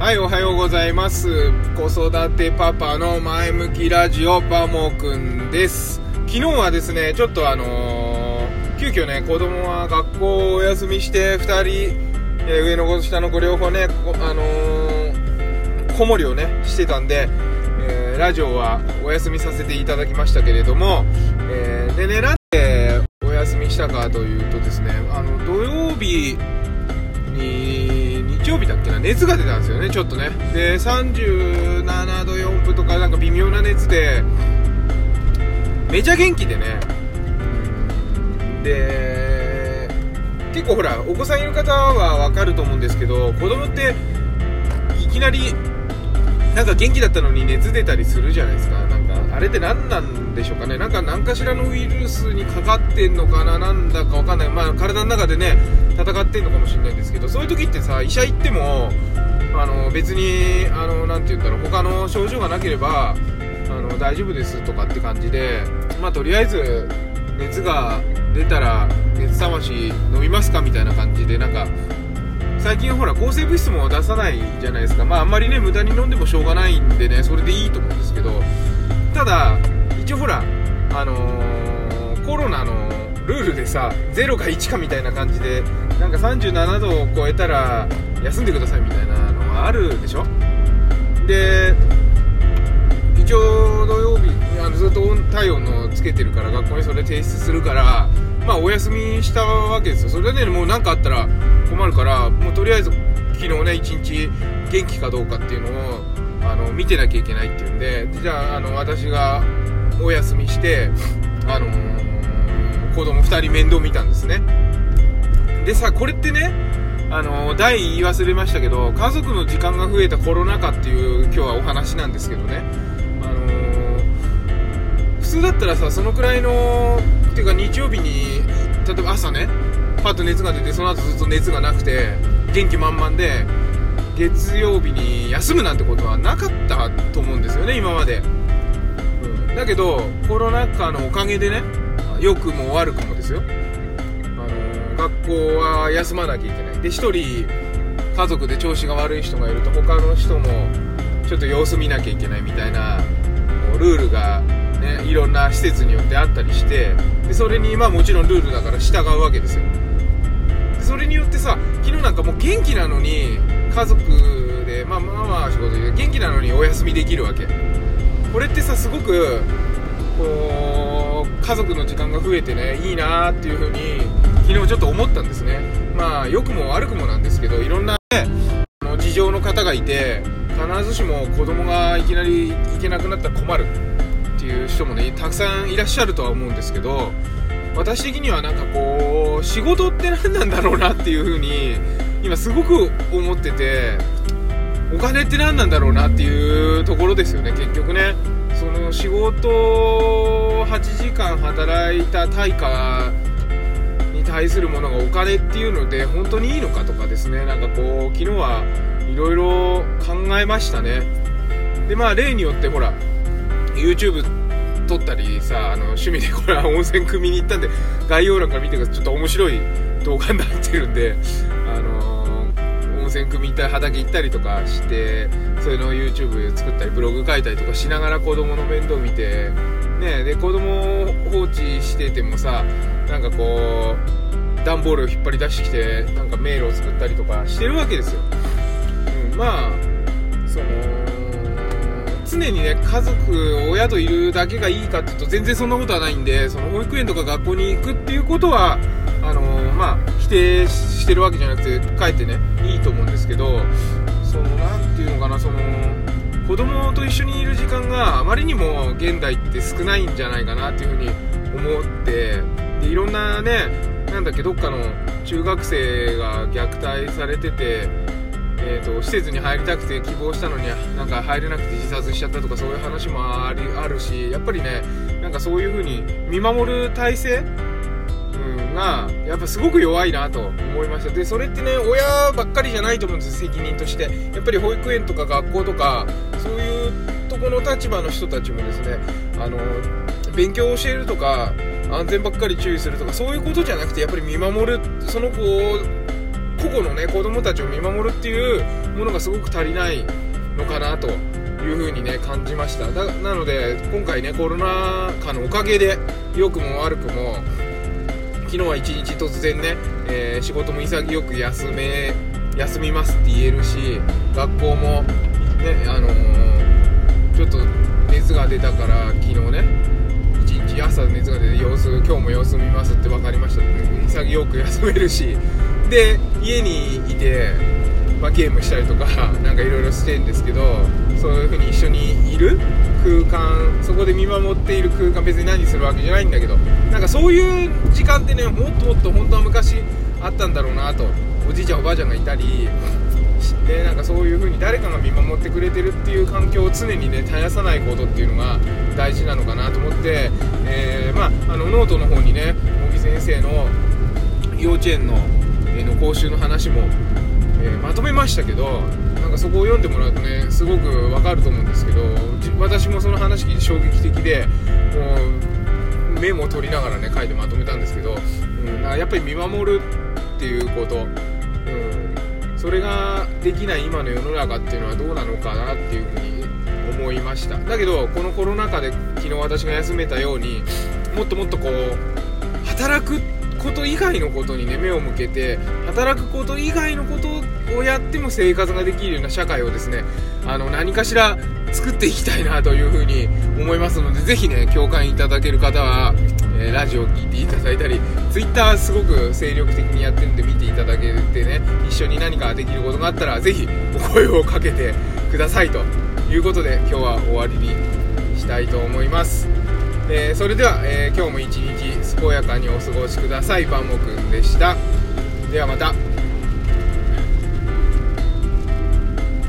はい、おはようございます。子育てパパの前向きラジオ、パモくんです。昨日はですね、ちょっとあのー急遽ね、子供は学校をお休みして、2人、えー上の子、下の子両方ね、こあのー子守をね、してたんで、えーラジオはお休みさせていただきましたけれども、えーでね、なんでお休みしたかというとですね、あの、土曜日、に曜日だっけな熱が出たんですよねちょっとね。で37度4分とかなんか微妙な熱でめちゃ元気でね。で結構ほらお子さんいる方は分かると思うんですけど子供っていきなりなんか元気だったのに熱出たりするじゃないですか。なんかあれって何なんでしょうかね。なんか何かしらのウイルスにかかってんのかな。なんだかわかんない。まあ体の中でね戦ってんのかもしれないんですけどそういう時ってさ医者行ってもあの別にあのなんて言うんだろう。他の症状がなければあの大丈夫ですとかって感じでまあとりあえず熱が出たら熱冷まし飲みますかみたいな感じでなんか最近ほら抗生物質も出さないじゃないですか。まああんまりね無駄に飲んでもしょうがないんでねそれでいいと思うんですけど。ただ一応ほらあのーコロナのルールでさ0か1かみたいな感じでなんか37度を超えたら休んでくださいみたいなのがあるでしょ。で一応土曜日あのずっと体温のつけてるから学校にそれ提出するからまあお休みしたわけですよ。それでねもう何かあったら困るからもうとりあえず昨日ね一日元気かどうかっていうのをあの見てなきゃいけないっていうんでじゃああの私がお休みしてあのー子供2人面倒見たんですね。でさこれってねあの題言い忘れましたけど家族の時間が増えたコロナ禍っていう今日はお話なんですけどね。あのー普通だったらさそのくらいのっていうか日曜日に例えば朝ねパッと熱が出てその後ずっと熱がなくて元気満々で月曜日に休むなんてことはなかったと思うんですよね今まで、うん、だけどコロナ禍のおかげでね良くも悪くもですよ。あの学校は休まなきゃいけない。で1人家族で調子が悪い人がいると他の人もちょっと様子見なきゃいけないみたいなルールが、ね、いろんな施設によってあったりしてでそれにまあもちろんルールだから従うわけですよ。それによってさ昨日なんかもう元気なのに家族でまあまあまあ仕事で元気なのにお休みできるわけ。これってさすごくこう家族の時間が増えてねいいなっていう風に昨日ちょっと思ったんですね。まあ良くも悪くもなんですけどいろんな、ね、あの事情の方がいて必ずしも子供がいきなり行けなくなったら困るっていう人もねたくさんいらっしゃるとは思うんですけど私的にはなんかこう仕事って何なんだろうなっていう風に今すごく思っててお金って何なんだろうなっていうところですよね結局ね。その仕事8時間働いた対価に対するものがお金っていうので本当にいいのかとかですね。なんかこう昨日はいろいろ考えましたね。でまあ例によってほら YouTube 撮ったりさあの趣味でこれは 温泉組みに行ったんで概要欄から見てくださいちょっと面白い動画になってるんであのー温泉組み行ったり畑行ったりとかしてそういうの YouTube 作ったりブログ書いたりとかしながら子供の面倒見てねで子供を放置しててもさなんかこう段ボールを引っ張り出してきてなんか迷路を作ったりとかしてるわけですよ、うん、まあその常にね家族親といるだけがいいかっていうと全然そんなことはないんでその保育園とか学校に行くっていうことはあのまあ否定してるわけじゃなくてかえってねいいと思うんですけどそのなんていうのかなその子供と一緒にいる時間があまりにも現代って少ないんじゃないかなっていうふうに思ってでいろんなねなんだっけどっかの中学生が虐待されててえー、と施設に入りたくて希望したのになんか入れなくて自殺しちゃったとかそういう話もありあるしやっぱりねなんかそういう風に見守る体制、うん、がやっぱすごく弱いなと思いました。でそれってね親ばっかりじゃないと思うんです責任として。やっぱり保育園とか学校とかそういうとこの立場の人たちもですねあの勉強を教えるとか安全ばっかり注意するとかそういうことじゃなくてやっぱり見守るその子個々のね子供たちを見守るっていうものがすごく足りないのかなというふうにね感じました。だなので今回ねコロナ禍のおかげで良くも悪くも昨日は一日突然ね、えー、仕事も潔く休め休みますって言えるし学校もねあのー、ちょっと熱が出たから昨日ね一日朝熱が出て様子今日も様子見ますって分かりましたね潔く休めるしで家にいて、まあ、ゲームしたりとか なんかいろいろしてるんですけどそういう風に一緒にいる空間そこで見守っている空間別に何するわけじゃないんだけどなんかそういう時間ってねもっともっと本当は昔あったんだろうなとおじいちゃんおばあちゃんがいたりでなんかそういう風に誰かが見守ってくれてるっていう環境を常にね絶やさないことっていうのが大事なのかなと思って、えー、まあ、あのノートの方にね茂木先生の幼稚園の,、えの講習の話も、えー、まとめましたけどなんかそこを読んでもらうとねすごくわかると思うんですけど私もその話聞いて衝撃的でもうメモを取りながらね書いてまとめたんですけど、うん、やっぱり見守るっていうこと、うん、それができない今の世の中っていうのはどうなのかなっていうふうに思いました。だけどこのコロナ禍で昨日私が休めたようにもっともっとこう働くってこと以外のことにね目を向けて働くこと以外のことをやっても生活ができるような社会をですねあの何かしら作っていきたいなというふうに思いますのでぜひね共感いただける方は、えー、ラジオを聴いていただいたり Twitter すごく精力的にやってるんで見ていただけてね一緒に何かできることがあったらぜひお声をかけてくださいということで今日は終わりにしたいと思います。えー、それでは、えー、今日も一日健やかにお過ごしください。バンモくんでした。ではまた。